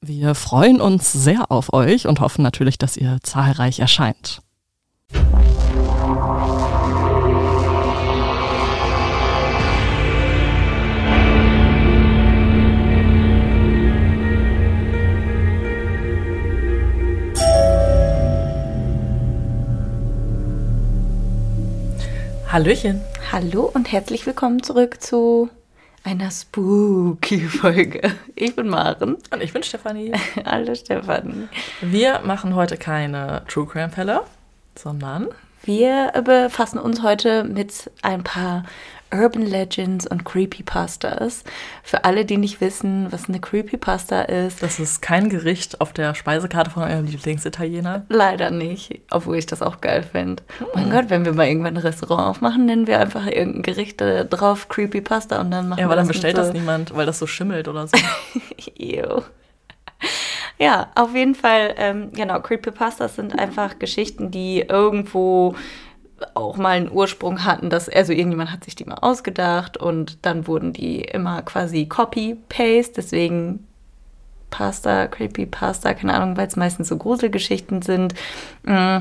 Wir freuen uns sehr auf euch und hoffen natürlich, dass ihr zahlreich erscheint. Hallöchen. Hallo und herzlich willkommen zurück zu einer spooky Folge. Ich bin Maren. Und ich bin Stefanie. Hallo Stefanie. Wir machen heute keine True Crime Fälle, sondern wir befassen uns heute mit ein paar Urban Legends und Creepypastas. Für alle, die nicht wissen, was eine Creepypasta ist. Das ist kein Gericht auf der Speisekarte von eurem Lieblingsitaliener. Leider nicht, obwohl ich das auch geil finde. Hm. Mein Gott, wenn wir mal irgendwann ein Restaurant aufmachen, nennen wir einfach irgendein Gericht drauf Creepypasta und dann machen ja, wir aber dann bestellt so. das niemand, weil das so schimmelt oder so. Ew. Ja, auf jeden Fall, ähm, genau, Creepypastas sind einfach Geschichten, die irgendwo auch mal einen Ursprung hatten, dass, also irgendjemand hat sich die mal ausgedacht und dann wurden die immer quasi Copy-Paste, deswegen Pasta, Creepy Pasta, keine Ahnung, weil es meistens so Gruselgeschichten sind, äh,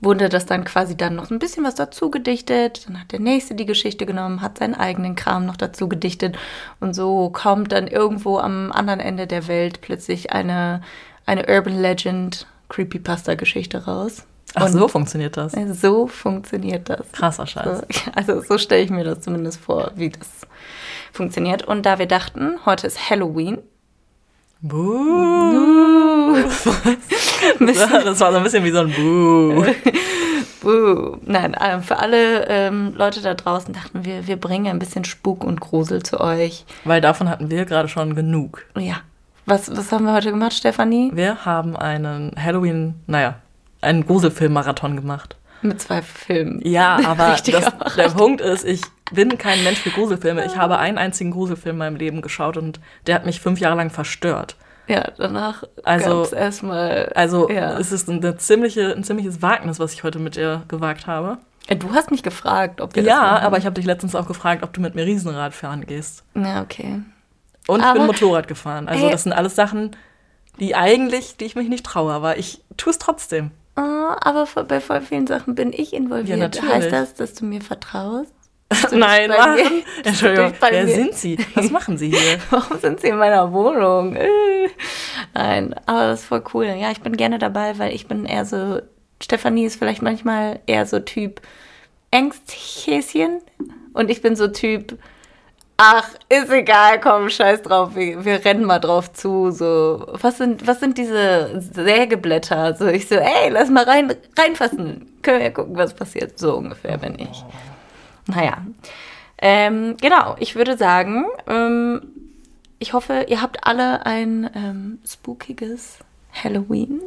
wurde das dann quasi dann noch ein bisschen was dazu gedichtet. Dann hat der Nächste die Geschichte genommen, hat seinen eigenen Kram noch dazu gedichtet und so kommt dann irgendwo am anderen Ende der Welt plötzlich eine, eine Urban Legend Creepypasta-Geschichte raus. Ach, und so funktioniert das. So funktioniert das. Krasser Scheiß. So, also so stelle ich mir das zumindest vor, wie das funktioniert. Und da wir dachten, heute ist Halloween. Buh. das war so ein bisschen wie so ein Buh. Buh. Nein, ähm, für alle ähm, Leute da draußen dachten wir, wir bringen ein bisschen Spuk und Grusel zu euch. Weil davon hatten wir gerade schon genug. Ja. Was, was haben wir heute gemacht, Stefanie? Wir haben einen Halloween, naja, einen Gruselfilm-Marathon gemacht. Mit zwei Filmen. Ja, aber das, der Punkt ist, ich bin kein Mensch für Gruselfilme. Ich habe einen einzigen Gruselfilm in meinem Leben geschaut und der hat mich fünf Jahre lang verstört. Ja, danach also erstmal. Also ja. es ist eine ziemliche, ein ziemliches Wagnis, was ich heute mit dir gewagt habe. Du hast mich gefragt, ob wir Ja, aber ich habe dich letztens auch gefragt, ob du mit mir Riesenrad fahren gehst. Ja, okay. Und aber, ich bin Motorrad gefahren. Also ey, das sind alles Sachen, die eigentlich, die ich mich nicht traue, aber ich tue es trotzdem. Oh, aber bei voll vielen Sachen bin ich involviert. Ja. Heißt das, dass du mir vertraust? Nein, Mann. Entschuldigung, wer mir? sind Sie? Was machen Sie hier? Warum sind Sie in meiner Wohnung? Nein, aber das ist voll cool. Ja, ich bin gerne dabei, weil ich bin eher so, Stefanie ist vielleicht manchmal eher so Typ Ängsthäschen und ich bin so Typ, ach, ist egal, komm, scheiß drauf, wir, wir rennen mal drauf zu. So, was sind, was sind diese Sägeblätter? So, ich so, ey, lass mal rein, reinfassen. Können wir gucken, was passiert. So ungefähr bin ich. Naja. Ähm, genau, ich würde sagen, ähm, ich hoffe, ihr habt alle ein ähm, spookiges Halloween.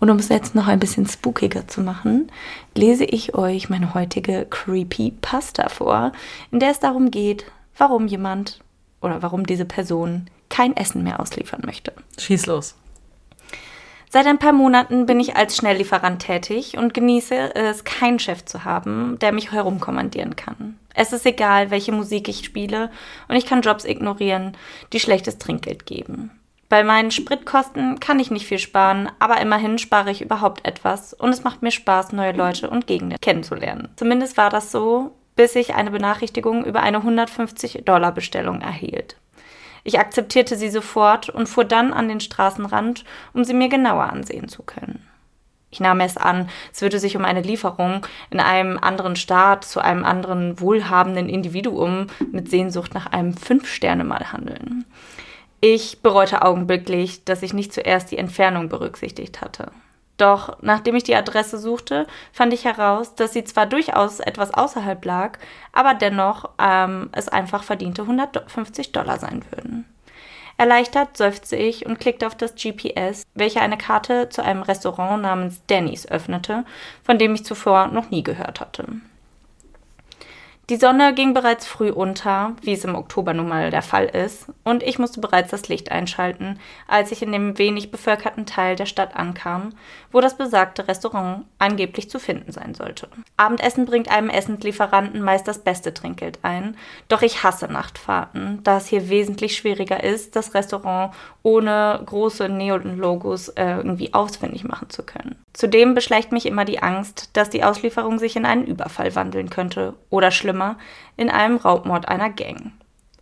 Und um es jetzt noch ein bisschen spookiger zu machen, lese ich euch meine heutige Creepy Pasta vor, in der es darum geht, warum jemand oder warum diese Person kein Essen mehr ausliefern möchte. Schieß los. Seit ein paar Monaten bin ich als Schnelllieferant tätig und genieße es, keinen Chef zu haben, der mich herumkommandieren kann. Es ist egal, welche Musik ich spiele und ich kann Jobs ignorieren, die schlechtes Trinkgeld geben. Bei meinen Spritkosten kann ich nicht viel sparen, aber immerhin spare ich überhaupt etwas und es macht mir Spaß, neue Leute und Gegenden kennenzulernen. Zumindest war das so, bis ich eine Benachrichtigung über eine 150 Dollar Bestellung erhielt. Ich akzeptierte sie sofort und fuhr dann an den Straßenrand, um sie mir genauer ansehen zu können. Ich nahm es an, es würde sich um eine Lieferung in einem anderen Staat zu einem anderen wohlhabenden Individuum mit Sehnsucht nach einem Fünf-Sterne-Mal handeln. Ich bereute augenblicklich, dass ich nicht zuerst die Entfernung berücksichtigt hatte. Doch nachdem ich die Adresse suchte, fand ich heraus, dass sie zwar durchaus etwas außerhalb lag, aber dennoch ähm, es einfach verdiente 150 Dollar sein würden. Erleichtert seufzte ich und klickte auf das GPS, welche eine Karte zu einem Restaurant namens Denny's öffnete, von dem ich zuvor noch nie gehört hatte. Die Sonne ging bereits früh unter, wie es im Oktober nun mal der Fall ist, und ich musste bereits das Licht einschalten, als ich in dem wenig bevölkerten Teil der Stadt ankam, wo das besagte Restaurant angeblich zu finden sein sollte. Abendessen bringt einem Essenslieferanten meist das beste Trinkgeld ein, doch ich hasse Nachtfahrten, da es hier wesentlich schwieriger ist, das Restaurant ohne große Neon-Logos äh, irgendwie ausfindig machen zu können. Zudem beschleicht mich immer die Angst, dass die Auslieferung sich in einen Überfall wandeln könnte oder schlimmer, in einem Raubmord einer Gang.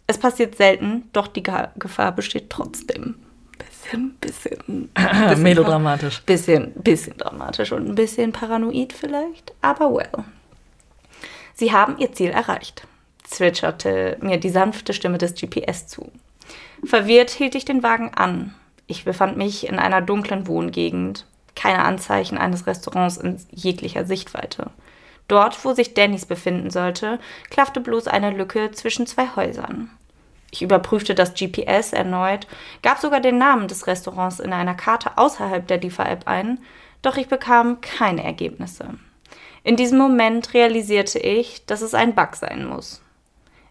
Es passiert selten, doch die Gefahr besteht trotzdem. Bisschen, bisschen, bisschen melodramatisch. Bisschen, bisschen dramatisch und ein bisschen paranoid vielleicht, aber well. Sie haben ihr Ziel erreicht, zwitscherte mir die sanfte Stimme des GPS zu. Verwirrt hielt ich den Wagen an. Ich befand mich in einer dunklen Wohngegend, keine Anzeichen eines Restaurants in jeglicher Sichtweite. Dort, wo sich Dannys befinden sollte, klaffte bloß eine Lücke zwischen zwei Häusern. Ich überprüfte das GPS erneut, gab sogar den Namen des Restaurants in einer Karte außerhalb der Liefer-App ein, doch ich bekam keine Ergebnisse. In diesem Moment realisierte ich, dass es ein Bug sein muss.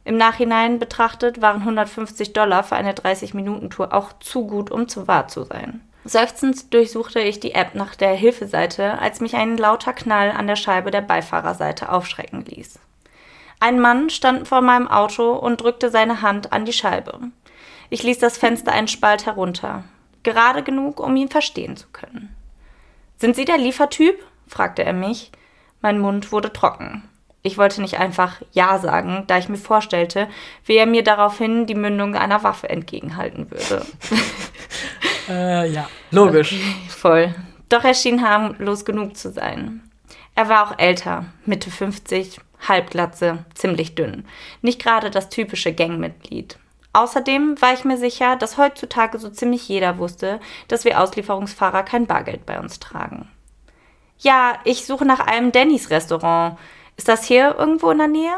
Im Nachhinein betrachtet waren 150 Dollar für eine 30-Minuten-Tour auch zu gut, um zu wahr zu sein. Seufzend durchsuchte ich die App nach der Hilfeseite, als mich ein lauter Knall an der Scheibe der Beifahrerseite aufschrecken ließ. Ein Mann stand vor meinem Auto und drückte seine Hand an die Scheibe. Ich ließ das Fenster einen Spalt herunter, gerade genug, um ihn verstehen zu können. Sind Sie der Liefertyp? fragte er mich. Mein Mund wurde trocken. Ich wollte nicht einfach Ja sagen, da ich mir vorstellte, wie er mir daraufhin die Mündung einer Waffe entgegenhalten würde. Äh, ja, logisch. Okay, voll. Doch er schien harmlos genug zu sein. Er war auch älter, Mitte 50, Halbglatze, ziemlich dünn. Nicht gerade das typische Gangmitglied. Außerdem war ich mir sicher, dass heutzutage so ziemlich jeder wusste, dass wir Auslieferungsfahrer kein Bargeld bei uns tragen. Ja, ich suche nach einem Dannys Restaurant. Ist das hier irgendwo in der Nähe?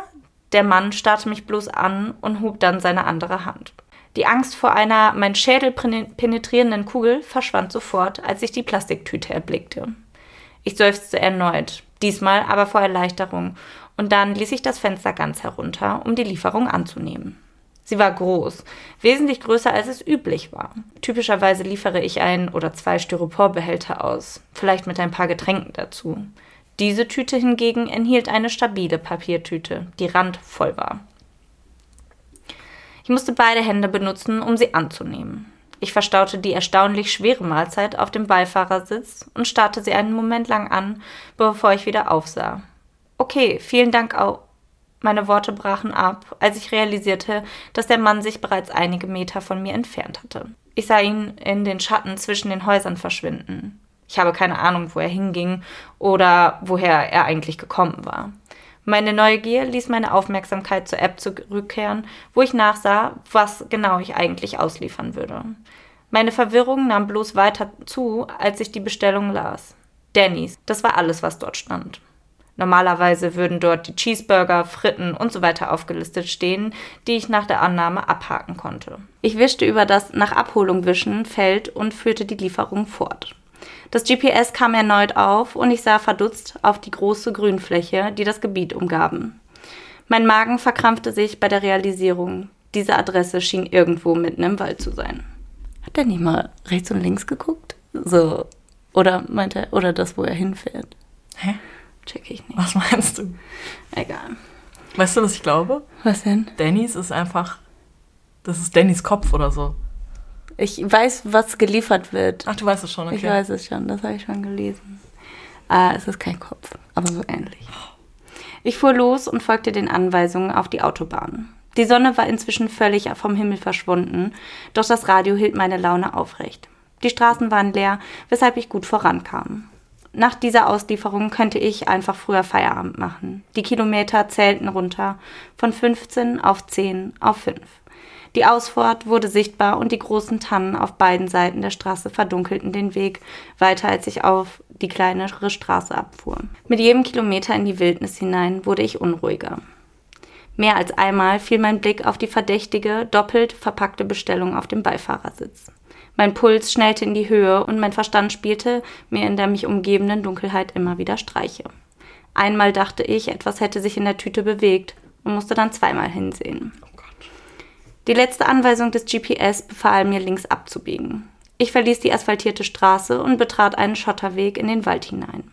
Der Mann starrte mich bloß an und hob dann seine andere Hand. Die Angst vor einer mein Schädel penetrierenden Kugel verschwand sofort, als ich die Plastiktüte erblickte. Ich seufzte erneut, diesmal aber vor Erleichterung, und dann ließ ich das Fenster ganz herunter, um die Lieferung anzunehmen. Sie war groß, wesentlich größer als es üblich war. Typischerweise liefere ich ein oder zwei Styroporbehälter aus, vielleicht mit ein paar Getränken dazu. Diese Tüte hingegen enthielt eine stabile Papiertüte, die randvoll war. Ich musste beide Hände benutzen, um sie anzunehmen. Ich verstaute die erstaunlich schwere Mahlzeit auf dem Beifahrersitz und starrte sie einen Moment lang an, bevor ich wieder aufsah. Okay, vielen Dank auch. Meine Worte brachen ab, als ich realisierte, dass der Mann sich bereits einige Meter von mir entfernt hatte. Ich sah ihn in den Schatten zwischen den Häusern verschwinden. Ich habe keine Ahnung, wo er hinging oder woher er eigentlich gekommen war. Meine Neugier ließ meine Aufmerksamkeit zur App zurückkehren, wo ich nachsah, was genau ich eigentlich ausliefern würde. Meine Verwirrung nahm bloß weiter zu, als ich die Bestellung las. Denny's, das war alles, was dort stand. Normalerweise würden dort die Cheeseburger, Fritten und so weiter aufgelistet stehen, die ich nach der Annahme abhaken konnte. Ich wischte über das nach Abholung wischen Feld und führte die Lieferung fort. Das GPS kam erneut auf und ich sah verdutzt auf die große Grünfläche, die das Gebiet umgaben. Mein Magen verkrampfte sich bei der Realisierung. Diese Adresse schien irgendwo mitten im Wald zu sein. Hat er nicht mal rechts und links geguckt? So. Oder meint er, oder das, wo er hinfährt? Hä? Check ich nicht. Was meinst du? Egal. Weißt du, was ich glaube? Was denn? Dannys ist einfach. Das ist Dannys Kopf oder so. Ich weiß, was geliefert wird. Ach, du weißt es schon, okay. Ich weiß es schon, das habe ich schon gelesen. Ah, es ist kein Kopf, aber so ähnlich. Ich fuhr los und folgte den Anweisungen auf die Autobahn. Die Sonne war inzwischen völlig vom Himmel verschwunden, doch das Radio hielt meine Laune aufrecht. Die Straßen waren leer, weshalb ich gut vorankam. Nach dieser Auslieferung könnte ich einfach früher Feierabend machen. Die Kilometer zählten runter von 15 auf 10 auf 5. Die Ausfahrt wurde sichtbar und die großen Tannen auf beiden Seiten der Straße verdunkelten den Weg weiter, als ich auf die kleinere Straße abfuhr. Mit jedem Kilometer in die Wildnis hinein wurde ich unruhiger. Mehr als einmal fiel mein Blick auf die verdächtige, doppelt verpackte Bestellung auf dem Beifahrersitz. Mein Puls schnellte in die Höhe und mein Verstand spielte mir in der mich umgebenden Dunkelheit immer wieder Streiche. Einmal dachte ich, etwas hätte sich in der Tüte bewegt und musste dann zweimal hinsehen. Die letzte Anweisung des GPS befahl mir, links abzubiegen. Ich verließ die asphaltierte Straße und betrat einen Schotterweg in den Wald hinein.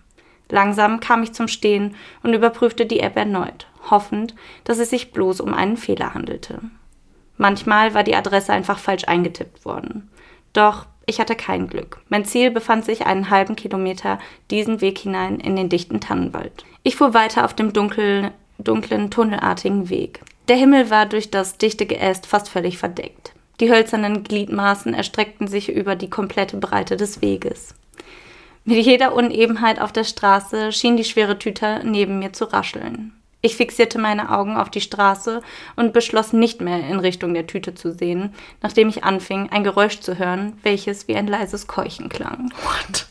Langsam kam ich zum Stehen und überprüfte die App erneut, hoffend, dass es sich bloß um einen Fehler handelte. Manchmal war die Adresse einfach falsch eingetippt worden. Doch ich hatte kein Glück. Mein Ziel befand sich einen halben Kilometer diesen Weg hinein in den dichten Tannenwald. Ich fuhr weiter auf dem dunkel, dunklen, tunnelartigen Weg. Der Himmel war durch das dichte Geäst fast völlig verdeckt. Die hölzernen Gliedmaßen erstreckten sich über die komplette Breite des Weges. Mit jeder Unebenheit auf der Straße schien die schwere Tüte neben mir zu rascheln. Ich fixierte meine Augen auf die Straße und beschloss nicht mehr in Richtung der Tüte zu sehen, nachdem ich anfing, ein Geräusch zu hören, welches wie ein leises Keuchen klang. What?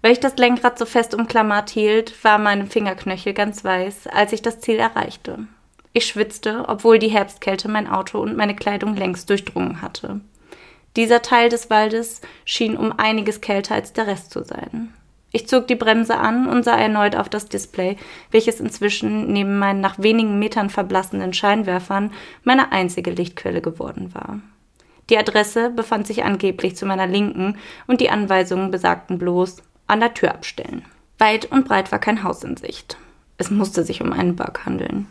Weil ich das Lenkrad so fest umklammert hielt, war meine Fingerknöchel ganz weiß, als ich das Ziel erreichte. Ich schwitzte, obwohl die Herbstkälte mein Auto und meine Kleidung längst durchdrungen hatte. Dieser Teil des Waldes schien um einiges kälter als der Rest zu sein. Ich zog die Bremse an und sah erneut auf das Display, welches inzwischen neben meinen nach wenigen Metern verblassenden Scheinwerfern meine einzige Lichtquelle geworden war. Die Adresse befand sich angeblich zu meiner Linken und die Anweisungen besagten bloß an der Tür abstellen. Weit und breit war kein Haus in Sicht. Es musste sich um einen Bug handeln.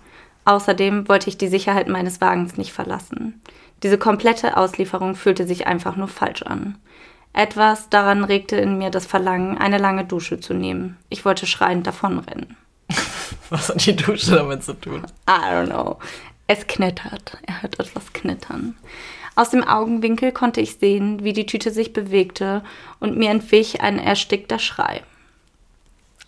Außerdem wollte ich die Sicherheit meines Wagens nicht verlassen. Diese komplette Auslieferung fühlte sich einfach nur falsch an. Etwas daran regte in mir das Verlangen, eine lange Dusche zu nehmen. Ich wollte schreiend davonrennen. Was hat die Dusche damit zu tun? I don't know. Es knittert. Er hört etwas knittern. Aus dem Augenwinkel konnte ich sehen, wie die Tüte sich bewegte und mir entwich ein erstickter Schrei.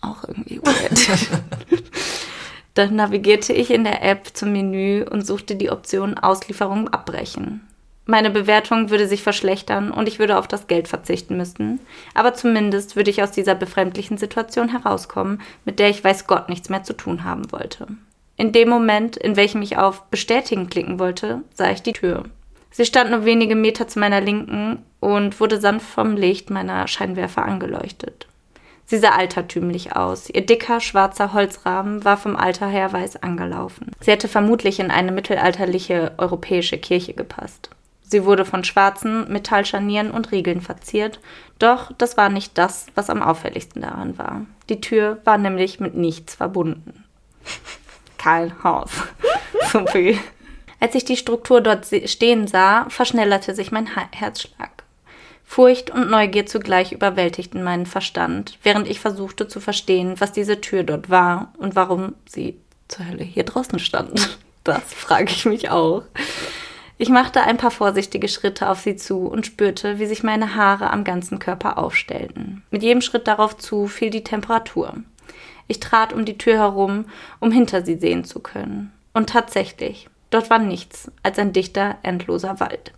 Auch irgendwie weird. Dann navigierte ich in der App zum Menü und suchte die Option Auslieferung abbrechen. Meine Bewertung würde sich verschlechtern und ich würde auf das Geld verzichten müssen. Aber zumindest würde ich aus dieser befremdlichen Situation herauskommen, mit der ich weiß Gott nichts mehr zu tun haben wollte. In dem Moment, in welchem ich auf Bestätigen klicken wollte, sah ich die Tür. Sie stand nur wenige Meter zu meiner Linken und wurde sanft vom Licht meiner Scheinwerfer angeleuchtet. Sie sah altertümlich aus. Ihr dicker, schwarzer Holzrahmen war vom Alter her weiß angelaufen. Sie hätte vermutlich in eine mittelalterliche europäische Kirche gepasst. Sie wurde von schwarzen Metallscharnieren und Riegeln verziert, doch das war nicht das, was am auffälligsten daran war. Die Tür war nämlich mit nichts verbunden. Kein Haus. so viel. Als ich die Struktur dort stehen sah, verschnellerte sich mein Herzschlag. Furcht und Neugier zugleich überwältigten meinen Verstand, während ich versuchte zu verstehen, was diese Tür dort war und warum sie zur Hölle hier draußen stand. Das frage ich mich auch. Ich machte ein paar vorsichtige Schritte auf sie zu und spürte, wie sich meine Haare am ganzen Körper aufstellten. Mit jedem Schritt darauf zu fiel die Temperatur. Ich trat um die Tür herum, um hinter sie sehen zu können. Und tatsächlich, dort war nichts als ein dichter, endloser Wald.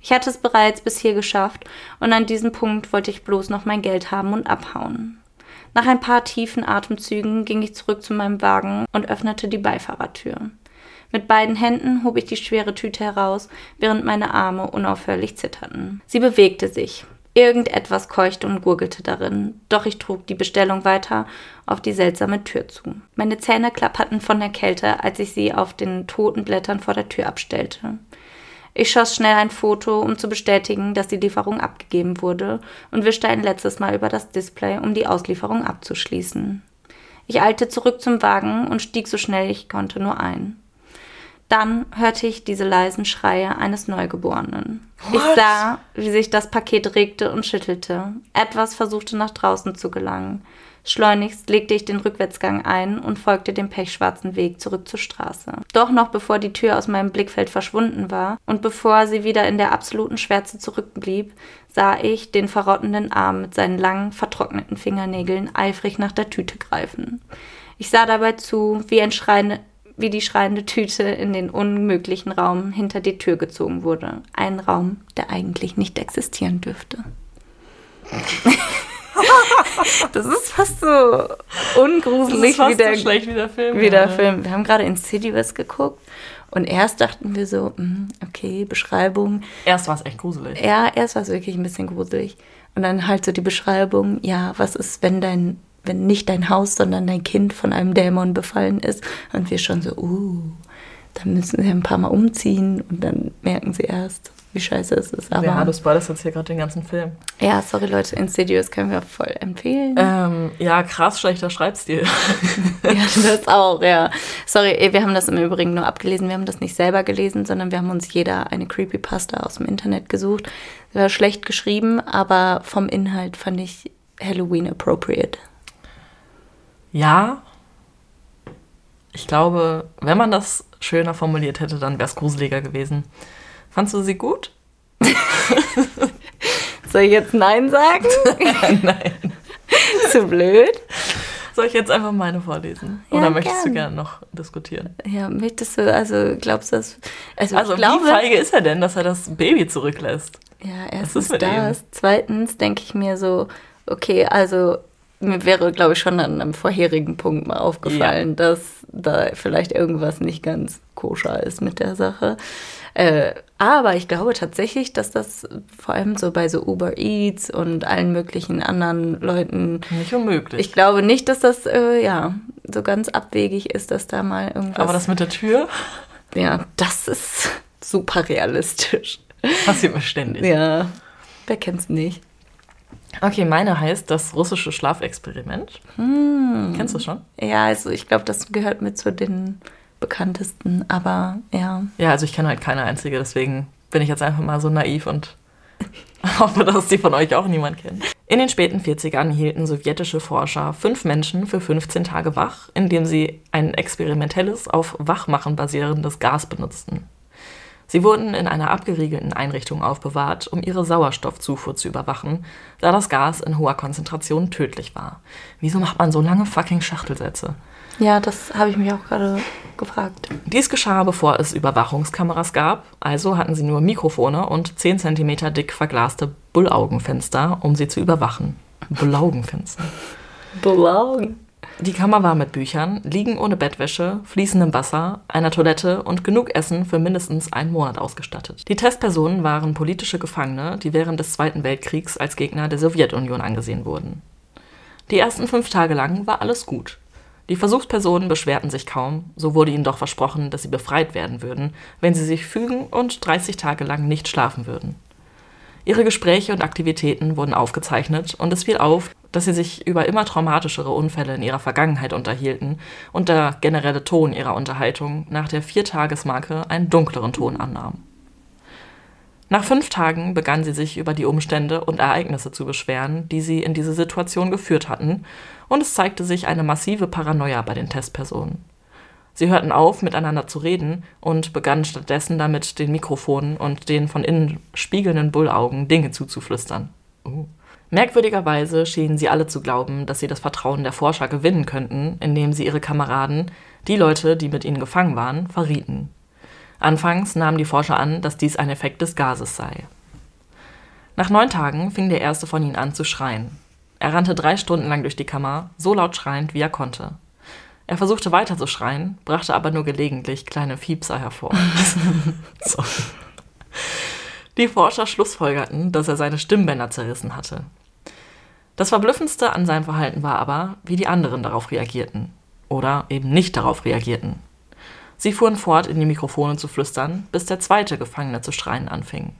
Ich hatte es bereits bis hier geschafft und an diesem Punkt wollte ich bloß noch mein Geld haben und abhauen. Nach ein paar tiefen Atemzügen ging ich zurück zu meinem Wagen und öffnete die Beifahrertür. Mit beiden Händen hob ich die schwere Tüte heraus, während meine Arme unaufhörlich zitterten. Sie bewegte sich. Irgendetwas keuchte und gurgelte darin, doch ich trug die Bestellung weiter auf die seltsame Tür zu. Meine Zähne klapperten von der Kälte, als ich sie auf den toten Blättern vor der Tür abstellte. Ich schoss schnell ein Foto, um zu bestätigen, dass die Lieferung abgegeben wurde, und wischte ein letztes Mal über das Display, um die Auslieferung abzuschließen. Ich eilte zurück zum Wagen und stieg so schnell ich konnte nur ein. Dann hörte ich diese leisen Schreie eines Neugeborenen. What? Ich sah, wie sich das Paket regte und schüttelte. Etwas versuchte nach draußen zu gelangen. Schleunigst legte ich den Rückwärtsgang ein und folgte dem pechschwarzen Weg zurück zur Straße. Doch noch bevor die Tür aus meinem Blickfeld verschwunden war und bevor sie wieder in der absoluten Schwärze zurückblieb, sah ich den verrottenden Arm mit seinen langen, vertrockneten Fingernägeln eifrig nach der Tüte greifen. Ich sah dabei zu, wie, ein schreiende, wie die schreiende Tüte in den unmöglichen Raum hinter die Tür gezogen wurde. Ein Raum, der eigentlich nicht existieren dürfte. das ist fast so ungruselig wie, der, so schlecht wie der Film. wie der gerade. Film. Wir haben gerade Insidious geguckt und erst dachten wir so, hm, okay, Beschreibung. Erst war es echt gruselig. Ja, erst war es wirklich ein bisschen gruselig. Und dann halt so die Beschreibung, ja, was ist, wenn dein, wenn nicht dein Haus, sondern dein Kind von einem Dämon befallen ist? Und wir schon so, uh, dann müssen sie ein paar Mal umziehen und dann merken sie erst, wie scheiße es ist. Aber ja, du spoilerst jetzt hier gerade den ganzen Film. ja, sorry Leute, Insidious können wir voll empfehlen. Ähm, ja, krass schlechter Schreibstil. Ja, das auch, ja. Sorry, eh, wir haben das im Übrigen nur abgelesen. Wir haben das nicht selber gelesen, sondern wir haben uns jeder eine Creepypasta aus dem Internet gesucht. War schlecht geschrieben, aber vom Inhalt fand ich Halloween appropriate. ja, ich glaube, wenn man das schöner formuliert hätte, dann wäre es gruseliger gewesen. Fandst du sie gut? Soll ich jetzt Nein sagen? Nein. Zu blöd? Soll ich jetzt einfach meine vorlesen? Ja, Oder möchtest du gern. gerne noch diskutieren? Ja, möchtest du, also glaubst du das? Also, Also, glaube, wie feige ist er denn, dass er das Baby zurücklässt? Ja, erstens das. Zweitens denke ich mir so, okay, also mir wäre, glaube ich, schon an einem vorherigen Punkt mal aufgefallen, dass da vielleicht irgendwas nicht ganz koscher ist mit der Sache. Äh, aber ich glaube tatsächlich, dass das vor allem so bei so Uber Eats und allen möglichen anderen Leuten, Nicht unmöglich. ich glaube nicht, dass das äh, ja so ganz abwegig ist, dass da mal irgendwas. Aber das mit der Tür ja, das ist super realistisch. passiert mir ständig. Ja, wer kennt's nicht? Okay, meine heißt das russische Schlafexperiment. Hm. Kennst du schon? Ja, also ich glaube, das gehört mit zu den bekanntesten, aber ja. Ja, also ich kenne halt keine einzige, deswegen bin ich jetzt einfach mal so naiv und hoffe, dass die von euch auch niemand kennt. In den späten 40ern hielten sowjetische Forscher fünf Menschen für 15 Tage wach, indem sie ein experimentelles, auf Wachmachen basierendes Gas benutzten. Sie wurden in einer abgeriegelten Einrichtung aufbewahrt, um ihre Sauerstoffzufuhr zu überwachen, da das Gas in hoher Konzentration tödlich war. Wieso macht man so lange fucking Schachtelsätze? Ja, das habe ich mich auch gerade gefragt. Dies geschah, bevor es Überwachungskameras gab, also hatten sie nur Mikrofone und 10 cm dick verglaste Bullaugenfenster, um sie zu überwachen. Bullaugenfenster. Belong. Die Kammer war mit Büchern, Liegen ohne Bettwäsche, fließendem Wasser, einer Toilette und genug Essen für mindestens einen Monat ausgestattet. Die Testpersonen waren politische Gefangene, die während des Zweiten Weltkriegs als Gegner der Sowjetunion angesehen wurden. Die ersten fünf Tage lang war alles gut. Die Versuchspersonen beschwerten sich kaum, so wurde ihnen doch versprochen, dass sie befreit werden würden, wenn sie sich fügen und 30 Tage lang nicht schlafen würden. Ihre Gespräche und Aktivitäten wurden aufgezeichnet und es fiel auf, dass sie sich über immer traumatischere Unfälle in ihrer Vergangenheit unterhielten und der generelle Ton ihrer Unterhaltung nach der Viertagesmarke einen dunkleren Ton annahm. Nach fünf Tagen begann sie sich über die Umstände und Ereignisse zu beschweren, die sie in diese Situation geführt hatten, und es zeigte sich eine massive Paranoia bei den Testpersonen. Sie hörten auf, miteinander zu reden und begannen stattdessen damit, den Mikrofonen und den von innen spiegelnden Bullaugen Dinge zuzuflüstern. Oh. Merkwürdigerweise schienen sie alle zu glauben, dass sie das Vertrauen der Forscher gewinnen könnten, indem sie ihre Kameraden, die Leute, die mit ihnen gefangen waren, verrieten. Anfangs nahmen die Forscher an, dass dies ein Effekt des Gases sei. Nach neun Tagen fing der erste von ihnen an zu schreien. Er rannte drei Stunden lang durch die Kammer, so laut schreiend, wie er konnte. Er versuchte weiter zu schreien, brachte aber nur gelegentlich kleine Fiepser hervor. Sorry. Die Forscher schlussfolgerten, dass er seine Stimmbänder zerrissen hatte. Das Verblüffendste an seinem Verhalten war aber, wie die anderen darauf reagierten. Oder eben nicht darauf reagierten. Sie fuhren fort, in die Mikrofone zu flüstern, bis der zweite Gefangene zu schreien anfing.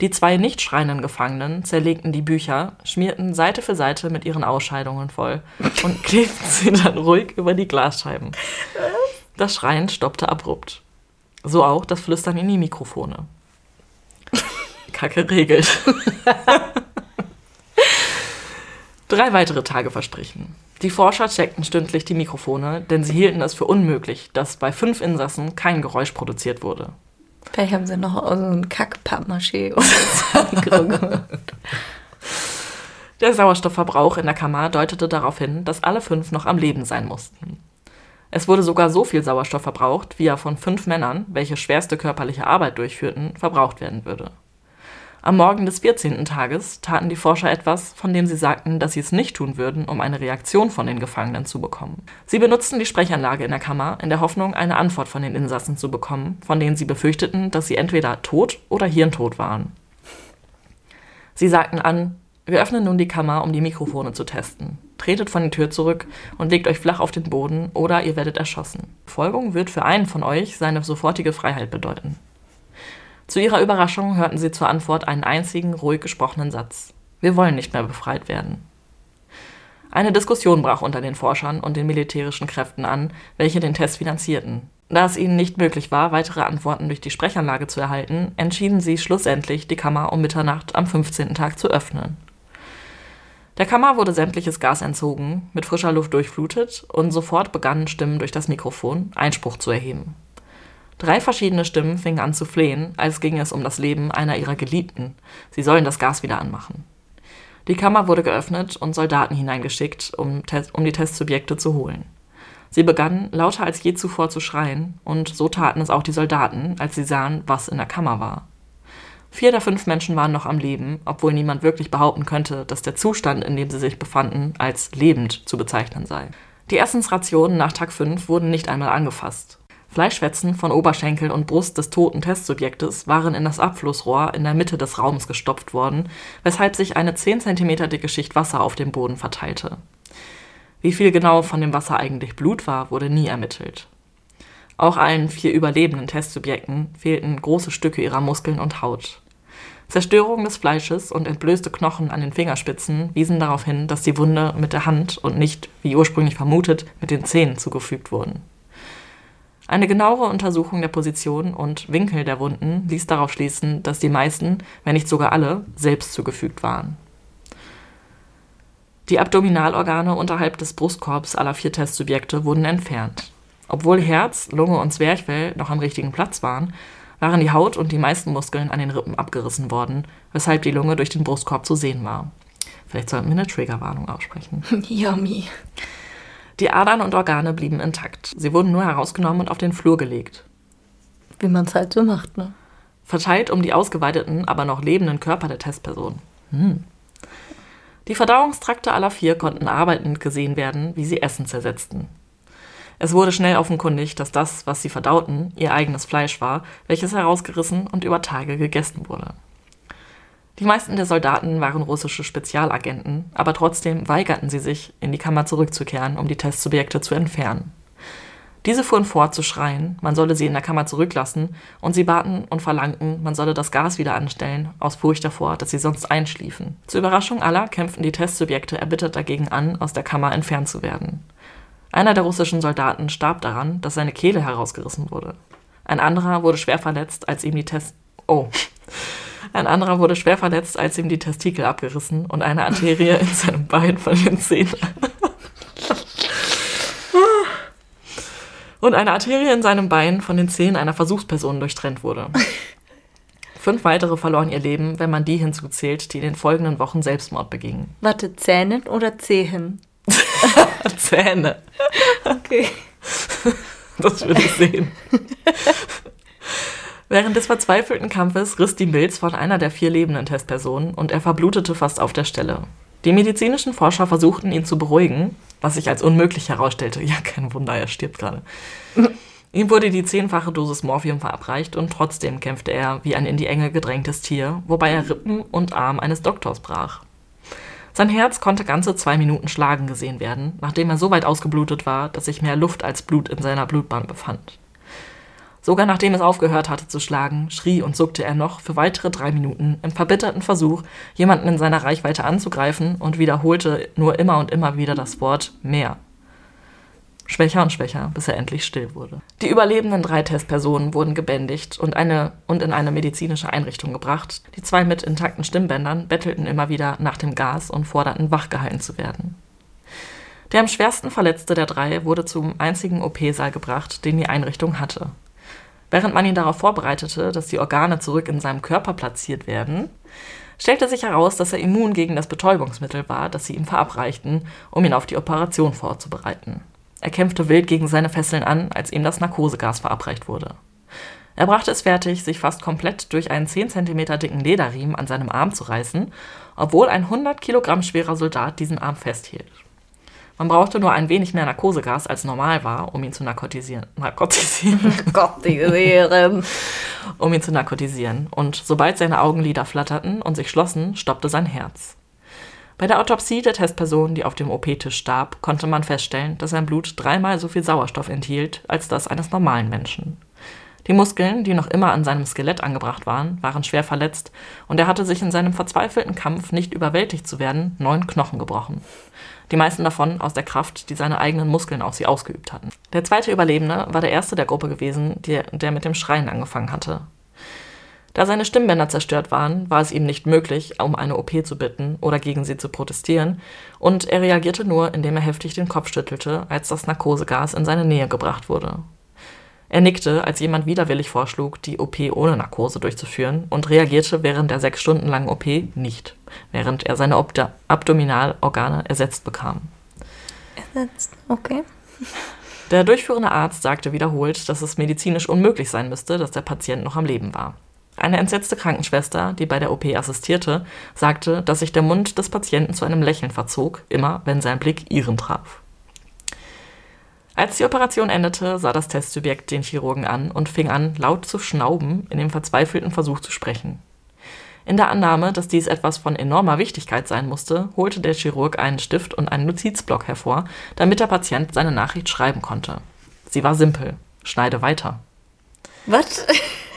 Die zwei nicht schreienden Gefangenen zerlegten die Bücher, schmierten Seite für Seite mit ihren Ausscheidungen voll und klebten sie dann ruhig über die Glasscheiben. Das Schreien stoppte abrupt. So auch das Flüstern in die Mikrofone. Kacke regelt. Drei weitere Tage verstrichen. Die Forscher checkten stündlich die Mikrofone, denn sie hielten es für unmöglich, dass bei fünf Insassen kein Geräusch produziert wurde. Vielleicht haben sie noch so ein Kack-Pappmaché gemacht. Der Sauerstoffverbrauch in der Kammer deutete darauf hin, dass alle fünf noch am Leben sein mussten. Es wurde sogar so viel Sauerstoff verbraucht, wie er von fünf Männern, welche schwerste körperliche Arbeit durchführten, verbraucht werden würde. Am Morgen des 14. Tages taten die Forscher etwas, von dem sie sagten, dass sie es nicht tun würden, um eine Reaktion von den Gefangenen zu bekommen. Sie benutzten die Sprechanlage in der Kammer in der Hoffnung, eine Antwort von den Insassen zu bekommen, von denen sie befürchteten, dass sie entweder tot oder hirntot waren. Sie sagten an, wir öffnen nun die Kammer, um die Mikrofone zu testen. Tretet von der Tür zurück und legt euch flach auf den Boden oder ihr werdet erschossen. Folgung wird für einen von euch seine sofortige Freiheit bedeuten. Zu ihrer Überraschung hörten sie zur Antwort einen einzigen, ruhig gesprochenen Satz. Wir wollen nicht mehr befreit werden. Eine Diskussion brach unter den Forschern und den militärischen Kräften an, welche den Test finanzierten. Da es ihnen nicht möglich war, weitere Antworten durch die Sprechanlage zu erhalten, entschieden sie schlussendlich, die Kammer um Mitternacht am 15. Tag zu öffnen. Der Kammer wurde sämtliches Gas entzogen, mit frischer Luft durchflutet und sofort begannen Stimmen durch das Mikrofon Einspruch zu erheben. Drei verschiedene Stimmen fingen an zu flehen, als ginge es um das Leben einer ihrer Geliebten. Sie sollen das Gas wieder anmachen. Die Kammer wurde geöffnet und Soldaten hineingeschickt, um, um die Testsubjekte zu holen. Sie begannen lauter als je zuvor zu schreien, und so taten es auch die Soldaten, als sie sahen, was in der Kammer war. Vier der fünf Menschen waren noch am Leben, obwohl niemand wirklich behaupten könnte, dass der Zustand, in dem sie sich befanden, als lebend zu bezeichnen sei. Die Essensrationen nach Tag 5 wurden nicht einmal angefasst. Fleischfetzen von Oberschenkel und Brust des toten Testsubjektes waren in das Abflussrohr in der Mitte des Raums gestopft worden, weshalb sich eine 10 cm dicke Schicht Wasser auf dem Boden verteilte. Wie viel genau von dem Wasser eigentlich Blut war, wurde nie ermittelt. Auch allen vier überlebenden Testsubjekten fehlten große Stücke ihrer Muskeln und Haut. Zerstörung des Fleisches und entblößte Knochen an den Fingerspitzen wiesen darauf hin, dass die Wunde mit der Hand und nicht, wie ursprünglich vermutet, mit den Zähnen zugefügt wurden. Eine genauere Untersuchung der Position und Winkel der Wunden ließ darauf schließen, dass die meisten, wenn nicht sogar alle, selbst zugefügt waren. Die Abdominalorgane unterhalb des Brustkorbs aller vier Testsubjekte wurden entfernt. Obwohl Herz, Lunge und Zwerchfell noch am richtigen Platz waren, waren die Haut und die meisten Muskeln an den Rippen abgerissen worden, weshalb die Lunge durch den Brustkorb zu sehen war. Vielleicht sollten wir eine Triggerwarnung aussprechen. Yummy. Die Adern und Organe blieben intakt. Sie wurden nur herausgenommen und auf den Flur gelegt. Wie man es halt so macht, ne? Verteilt um die ausgeweiteten, aber noch lebenden Körper der Testperson. Hm. Die Verdauungstrakte aller vier konnten arbeitend gesehen werden, wie sie Essen zersetzten. Es wurde schnell offenkundig, dass das, was sie verdauten, ihr eigenes Fleisch war, welches herausgerissen und über Tage gegessen wurde. Die meisten der Soldaten waren russische Spezialagenten, aber trotzdem weigerten sie sich, in die Kammer zurückzukehren, um die Testsubjekte zu entfernen. Diese fuhren fort zu schreien, man solle sie in der Kammer zurücklassen, und sie baten und verlangten, man solle das Gas wieder anstellen, aus Furcht davor, dass sie sonst einschliefen. Zur Überraschung aller kämpften die Testsubjekte erbittert dagegen an, aus der Kammer entfernt zu werden. Einer der russischen Soldaten starb daran, dass seine Kehle herausgerissen wurde. Ein anderer wurde schwer verletzt, als ihm die Test Oh. Ein anderer wurde schwer verletzt, als ihm die Testikel abgerissen und eine Arterie in seinem Bein von den Zähnen. und eine Arterie in seinem Bein von den Zähnen einer Versuchsperson durchtrennt wurde. Fünf weitere verloren ihr Leben, wenn man die hinzuzählt, die in den folgenden Wochen Selbstmord begingen. Warte, Zähnen oder Zehen? Zähne. Okay. Das würde ich sehen. Während des verzweifelten Kampfes riss die Milz von einer der vier lebenden Testpersonen und er verblutete fast auf der Stelle. Die medizinischen Forscher versuchten ihn zu beruhigen, was sich als unmöglich herausstellte. Ja, kein Wunder, er stirbt gerade. Ihm wurde die zehnfache Dosis Morphium verabreicht und trotzdem kämpfte er wie ein in die Enge gedrängtes Tier, wobei er Rippen und Arm eines Doktors brach. Sein Herz konnte ganze zwei Minuten schlagen gesehen werden, nachdem er so weit ausgeblutet war, dass sich mehr Luft als Blut in seiner Blutbahn befand. Sogar nachdem es aufgehört hatte zu schlagen, schrie und zuckte er noch für weitere drei Minuten im verbitterten Versuch, jemanden in seiner Reichweite anzugreifen und wiederholte nur immer und immer wieder das Wort mehr. Schwächer und schwächer, bis er endlich still wurde. Die überlebenden drei Testpersonen wurden gebändigt und, eine, und in eine medizinische Einrichtung gebracht. Die zwei mit intakten Stimmbändern bettelten immer wieder nach dem Gas und forderten, wachgehalten zu werden. Der am schwersten Verletzte der drei wurde zum einzigen OP-Saal gebracht, den die Einrichtung hatte. Während man ihn darauf vorbereitete, dass die Organe zurück in seinem Körper platziert werden, stellte sich heraus, dass er immun gegen das Betäubungsmittel war, das sie ihm verabreichten, um ihn auf die Operation vorzubereiten. Er kämpfte wild gegen seine Fesseln an, als ihm das Narkosegas verabreicht wurde. Er brachte es fertig, sich fast komplett durch einen 10 cm dicken Lederriemen an seinem Arm zu reißen, obwohl ein 100 Kilogramm schwerer Soldat diesen Arm festhielt. Man brauchte nur ein wenig mehr Narkosegas, als normal war, um ihn zu narkotisieren. Narkotisieren. Narkotisieren. um ihn zu narkotisieren. Und sobald seine Augenlider flatterten und sich schlossen, stoppte sein Herz. Bei der Autopsie der Testperson, die auf dem OP-Tisch starb, konnte man feststellen, dass sein Blut dreimal so viel Sauerstoff enthielt als das eines normalen Menschen. Die Muskeln, die noch immer an seinem Skelett angebracht waren, waren schwer verletzt und er hatte sich in seinem verzweifelten Kampf, nicht überwältigt zu werden, neun Knochen gebrochen die meisten davon aus der Kraft, die seine eigenen Muskeln auf sie ausgeübt hatten. Der zweite Überlebende war der erste der Gruppe gewesen, die, der mit dem Schreien angefangen hatte. Da seine Stimmbänder zerstört waren, war es ihm nicht möglich, um eine OP zu bitten oder gegen sie zu protestieren, und er reagierte nur, indem er heftig den Kopf schüttelte, als das Narkosegas in seine Nähe gebracht wurde. Er nickte, als jemand widerwillig vorschlug, die OP ohne Narkose durchzuführen und reagierte während der sechs Stunden langen OP nicht, während er seine Ob Abdominalorgane ersetzt bekam. Ersetzt, okay. Der durchführende Arzt sagte wiederholt, dass es medizinisch unmöglich sein müsste, dass der Patient noch am Leben war. Eine entsetzte Krankenschwester, die bei der OP assistierte, sagte, dass sich der Mund des Patienten zu einem Lächeln verzog, immer wenn sein Blick ihren traf. Als die Operation endete, sah das Testsubjekt den Chirurgen an und fing an, laut zu schnauben, in dem verzweifelten Versuch zu sprechen. In der Annahme, dass dies etwas von enormer Wichtigkeit sein musste, holte der Chirurg einen Stift und einen Notizblock hervor, damit der Patient seine Nachricht schreiben konnte. Sie war simpel. Schneide weiter. Was?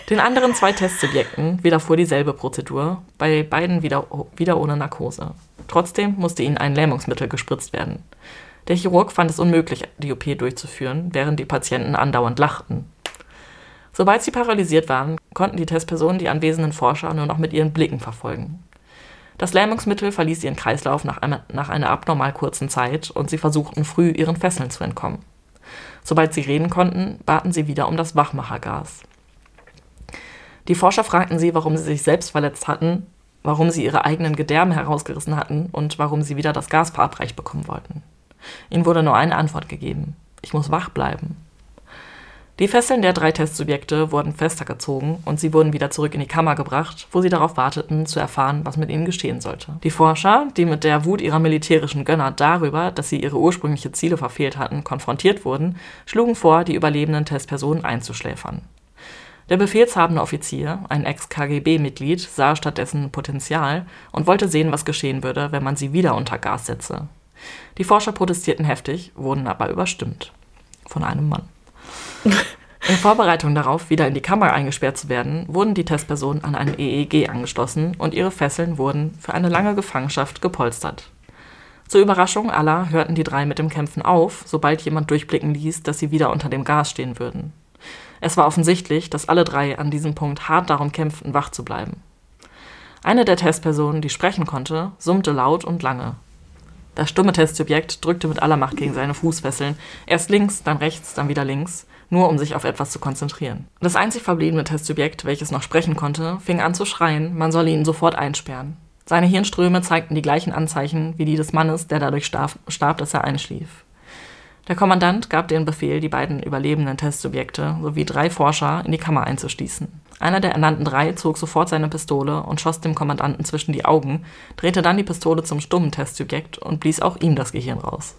Den anderen zwei Testsubjekten widerfuhr dieselbe Prozedur, bei beiden wieder, wieder ohne Narkose. Trotzdem musste ihnen ein Lähmungsmittel gespritzt werden. Der Chirurg fand es unmöglich, die OP durchzuführen, während die Patienten andauernd lachten. Sobald sie paralysiert waren, konnten die Testpersonen die anwesenden Forscher nur noch mit ihren Blicken verfolgen. Das Lähmungsmittel verließ ihren Kreislauf nach einer, nach einer abnormal kurzen Zeit und sie versuchten früh, ihren Fesseln zu entkommen. Sobald sie reden konnten, baten sie wieder um das Wachmachergas. Die Forscher fragten sie, warum sie sich selbst verletzt hatten, warum sie ihre eigenen Gedärme herausgerissen hatten und warum sie wieder das Gas verabreicht bekommen wollten. Ihnen wurde nur eine Antwort gegeben. Ich muss wach bleiben. Die Fesseln der drei Testsubjekte wurden fester gezogen und sie wurden wieder zurück in die Kammer gebracht, wo sie darauf warteten, zu erfahren, was mit ihnen geschehen sollte. Die Forscher, die mit der Wut ihrer militärischen Gönner darüber, dass sie ihre ursprüngliche Ziele verfehlt hatten, konfrontiert wurden, schlugen vor, die überlebenden Testpersonen einzuschläfern. Der befehlshabende Offizier, ein Ex-KGB-Mitglied, sah stattdessen Potenzial und wollte sehen, was geschehen würde, wenn man sie wieder unter Gas setze. Die Forscher protestierten heftig, wurden aber überstimmt. Von einem Mann. In Vorbereitung darauf, wieder in die Kammer eingesperrt zu werden, wurden die Testpersonen an ein EEG angeschlossen und ihre Fesseln wurden für eine lange Gefangenschaft gepolstert. Zur Überraschung aller hörten die drei mit dem Kämpfen auf, sobald jemand durchblicken ließ, dass sie wieder unter dem Gas stehen würden. Es war offensichtlich, dass alle drei an diesem Punkt hart darum kämpften, wach zu bleiben. Eine der Testpersonen, die sprechen konnte, summte laut und lange. Das stumme Testsubjekt drückte mit aller Macht gegen seine Fußfesseln, erst links, dann rechts, dann wieder links, nur um sich auf etwas zu konzentrieren. Das einzig verbliebene Testsubjekt, welches noch sprechen konnte, fing an zu schreien, man solle ihn sofort einsperren. Seine Hirnströme zeigten die gleichen Anzeichen wie die des Mannes, der dadurch starb, starb dass er einschlief. Der Kommandant gab den Befehl, die beiden überlebenden Testsubjekte sowie drei Forscher in die Kammer einzuschließen. Einer der ernannten drei zog sofort seine Pistole und schoss dem Kommandanten zwischen die Augen, drehte dann die Pistole zum stummen Testsubjekt und blies auch ihm das Gehirn raus.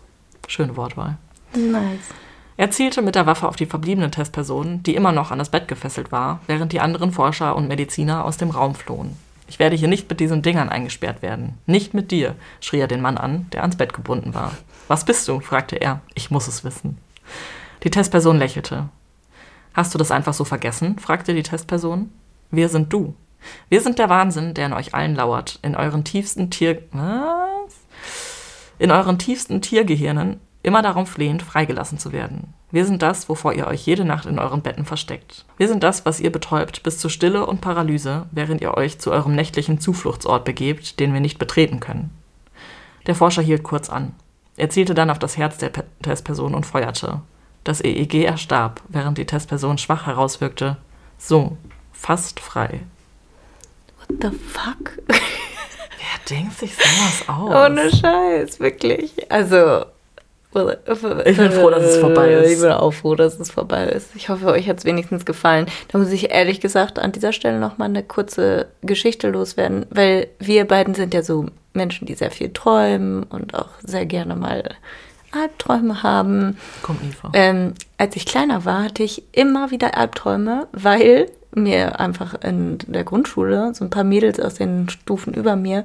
Schöne Wortwahl. Nice. Er zielte mit der Waffe auf die verbliebene Testperson, die immer noch an das Bett gefesselt war, während die anderen Forscher und Mediziner aus dem Raum flohen. Ich werde hier nicht mit diesen Dingern eingesperrt werden. Nicht mit dir, schrie er den Mann an, der ans Bett gebunden war. Was bist du? fragte er. Ich muss es wissen. Die Testperson lächelte. Hast du das einfach so vergessen? fragte die Testperson. Wir sind du. Wir sind der Wahnsinn, der in euch allen lauert, in euren tiefsten Tier... Was? In euren tiefsten Tiergehirnen, immer darum flehend, freigelassen zu werden. Wir sind das, wovor ihr euch jede Nacht in euren Betten versteckt. Wir sind das, was ihr betäubt bis zur Stille und Paralyse, während ihr euch zu eurem nächtlichen Zufluchtsort begebt, den wir nicht betreten können. Der Forscher hielt kurz an. Er zielte dann auf das Herz der Testperson und feuerte. Das EEG erstarb, während die Testperson schwach herauswirkte. So, fast frei. What the fuck? Wer denkt sich sowas aus? Ohne Scheiß, wirklich. Also, Ich bin froh, dass es vorbei ist. Ich bin auch froh, dass es vorbei ist. Ich hoffe, euch hat es wenigstens gefallen. Da muss ich ehrlich gesagt an dieser Stelle nochmal eine kurze Geschichte loswerden, weil wir beiden sind ja so Menschen, die sehr viel träumen und auch sehr gerne mal Albträume haben. Kommt nie vor. Ähm, als ich kleiner war, hatte ich immer wieder Albträume, weil mir einfach in der Grundschule so ein paar Mädels aus den Stufen über mir,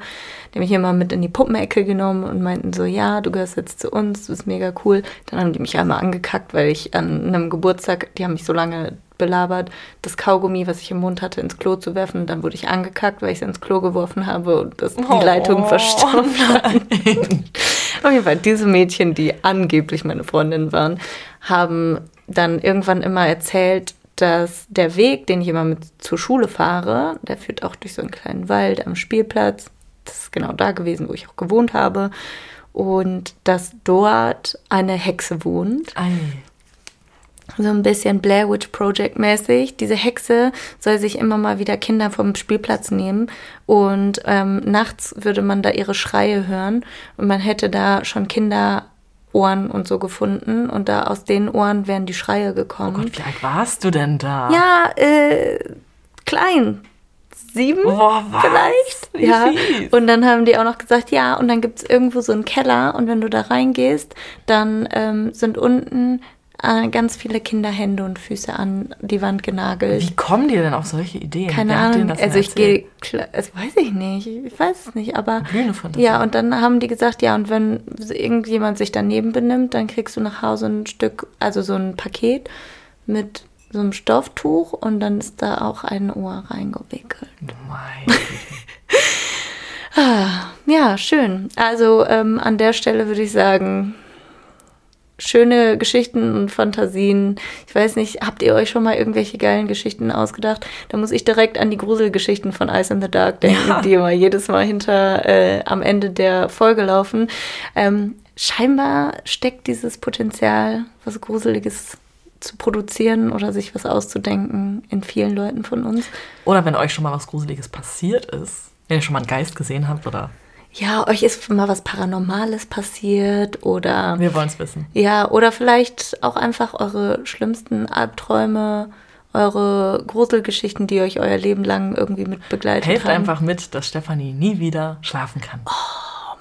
die mich immer mit in die Puppenecke genommen und meinten so, ja, du gehörst jetzt zu uns, du bist mega cool. Dann haben die mich einmal angekackt, weil ich an einem Geburtstag, die haben mich so lange belabert, das Kaugummi, was ich im Mund hatte, ins Klo zu werfen. Dann wurde ich angekackt, weil ich es ins Klo geworfen habe und das, die Oh, Leitung verstopft hat. Auf jeden Fall, diese Mädchen, die angeblich meine Freundinnen waren, haben dann irgendwann immer erzählt, dass der Weg, den ich immer mit zur Schule fahre, der führt auch durch so einen kleinen Wald am Spielplatz. Das ist genau da gewesen, wo ich auch gewohnt habe. Und dass dort eine Hexe wohnt Ei. so ein bisschen Blair Witch Project mäßig. Diese Hexe soll sich immer mal wieder Kinder vom Spielplatz nehmen und ähm, nachts würde man da ihre Schreie hören und man hätte da schon Kinderohren und so gefunden und da aus den Ohren wären die Schreie Oh gekommen. Gott, wie alt warst du denn da? ja, äh, klein. Sieben Boah, was? vielleicht. Wie ja. fies. Und dann haben die auch noch gesagt, ja, und dann gibt es irgendwo so einen Keller und wenn du da reingehst, dann ähm, sind unten äh, ganz viele Kinderhände und Füße an die Wand genagelt. Wie kommen die denn auf solche Ideen? Keine Wer Ahnung. Also ich gehe, das weiß ich nicht. Ich weiß es nicht, aber ja. Und dann haben die gesagt, ja, und wenn irgendjemand sich daneben benimmt, dann kriegst du nach Hause ein Stück, also so ein Paket mit so einem Stofftuch und dann ist da auch ein Ohr reingewickelt. Meine Güte. Ja, schön. Also ähm, an der Stelle würde ich sagen, schöne Geschichten und Fantasien. Ich weiß nicht, habt ihr euch schon mal irgendwelche geilen Geschichten ausgedacht? Da muss ich direkt an die Gruselgeschichten von Ice in the Dark denken, Ja. die immer jedes Mal hinter äh, am Ende der Folge laufen. Ähm, scheinbar steckt dieses Potenzial, was Gruseliges zu produzieren oder sich was auszudenken in vielen Leuten von uns. Oder wenn euch schon mal was Gruseliges passiert ist, wenn ihr schon mal einen Geist gesehen habt oder Ja, euch ist mal was Paranormales passiert oder wir wollen es wissen. Ja, oder vielleicht auch einfach eure schlimmsten Albträume, eure Gruselgeschichten, die euch euer Leben lang irgendwie mit begleitet Helft haben. einfach mit, dass Stefanie nie wieder schlafen kann.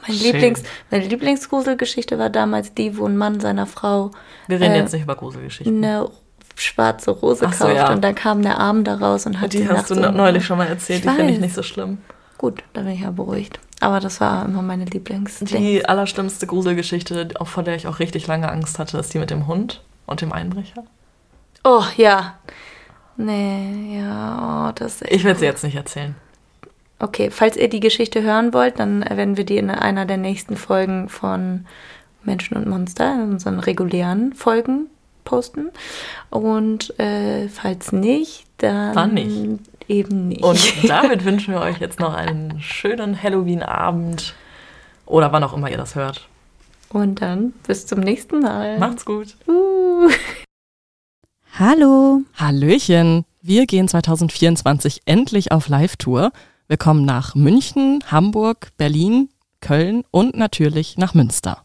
Mein Schön. Lieblings, meine Lieblingsgruselgeschichte war damals die, wo ein Mann seiner Frau Wir reden äh, jetzt nicht über Gruselgeschichten. eine schwarze Rose Ach so, kauft ja. und dann kam der Arm da raus und hat Die sie hast du so- neulich schon mal erzählt, Ich die finde ich nicht so schlimm. Gut, da bin ich ja beruhigt. Aber das war immer meine Lieblings. Die allerschlimmste Gruselgeschichte, vor der ich auch richtig lange Angst hatte, ist die mit dem Hund und dem Einbrecher. Oh, ja. Nee, ja, oh, das Ich werde sie jetzt nicht erzählen. Okay, falls ihr die Geschichte hören wollt, dann werden wir die in einer der nächsten Folgen von Menschen und Monster, in unseren regulären Folgen posten. Und äh, falls nicht, dann Wann nicht? eben nicht. Und damit wünschen wir euch jetzt noch einen schönen Halloween-Abend oder wann auch immer ihr das hört. Und dann bis zum nächsten Mal. Macht's gut. Uh. Hallo. Hallöchen. Wir gehen 2024 endlich auf Live-Tour. Wir kommen nach München, Hamburg, Berlin, Köln und natürlich nach Münster.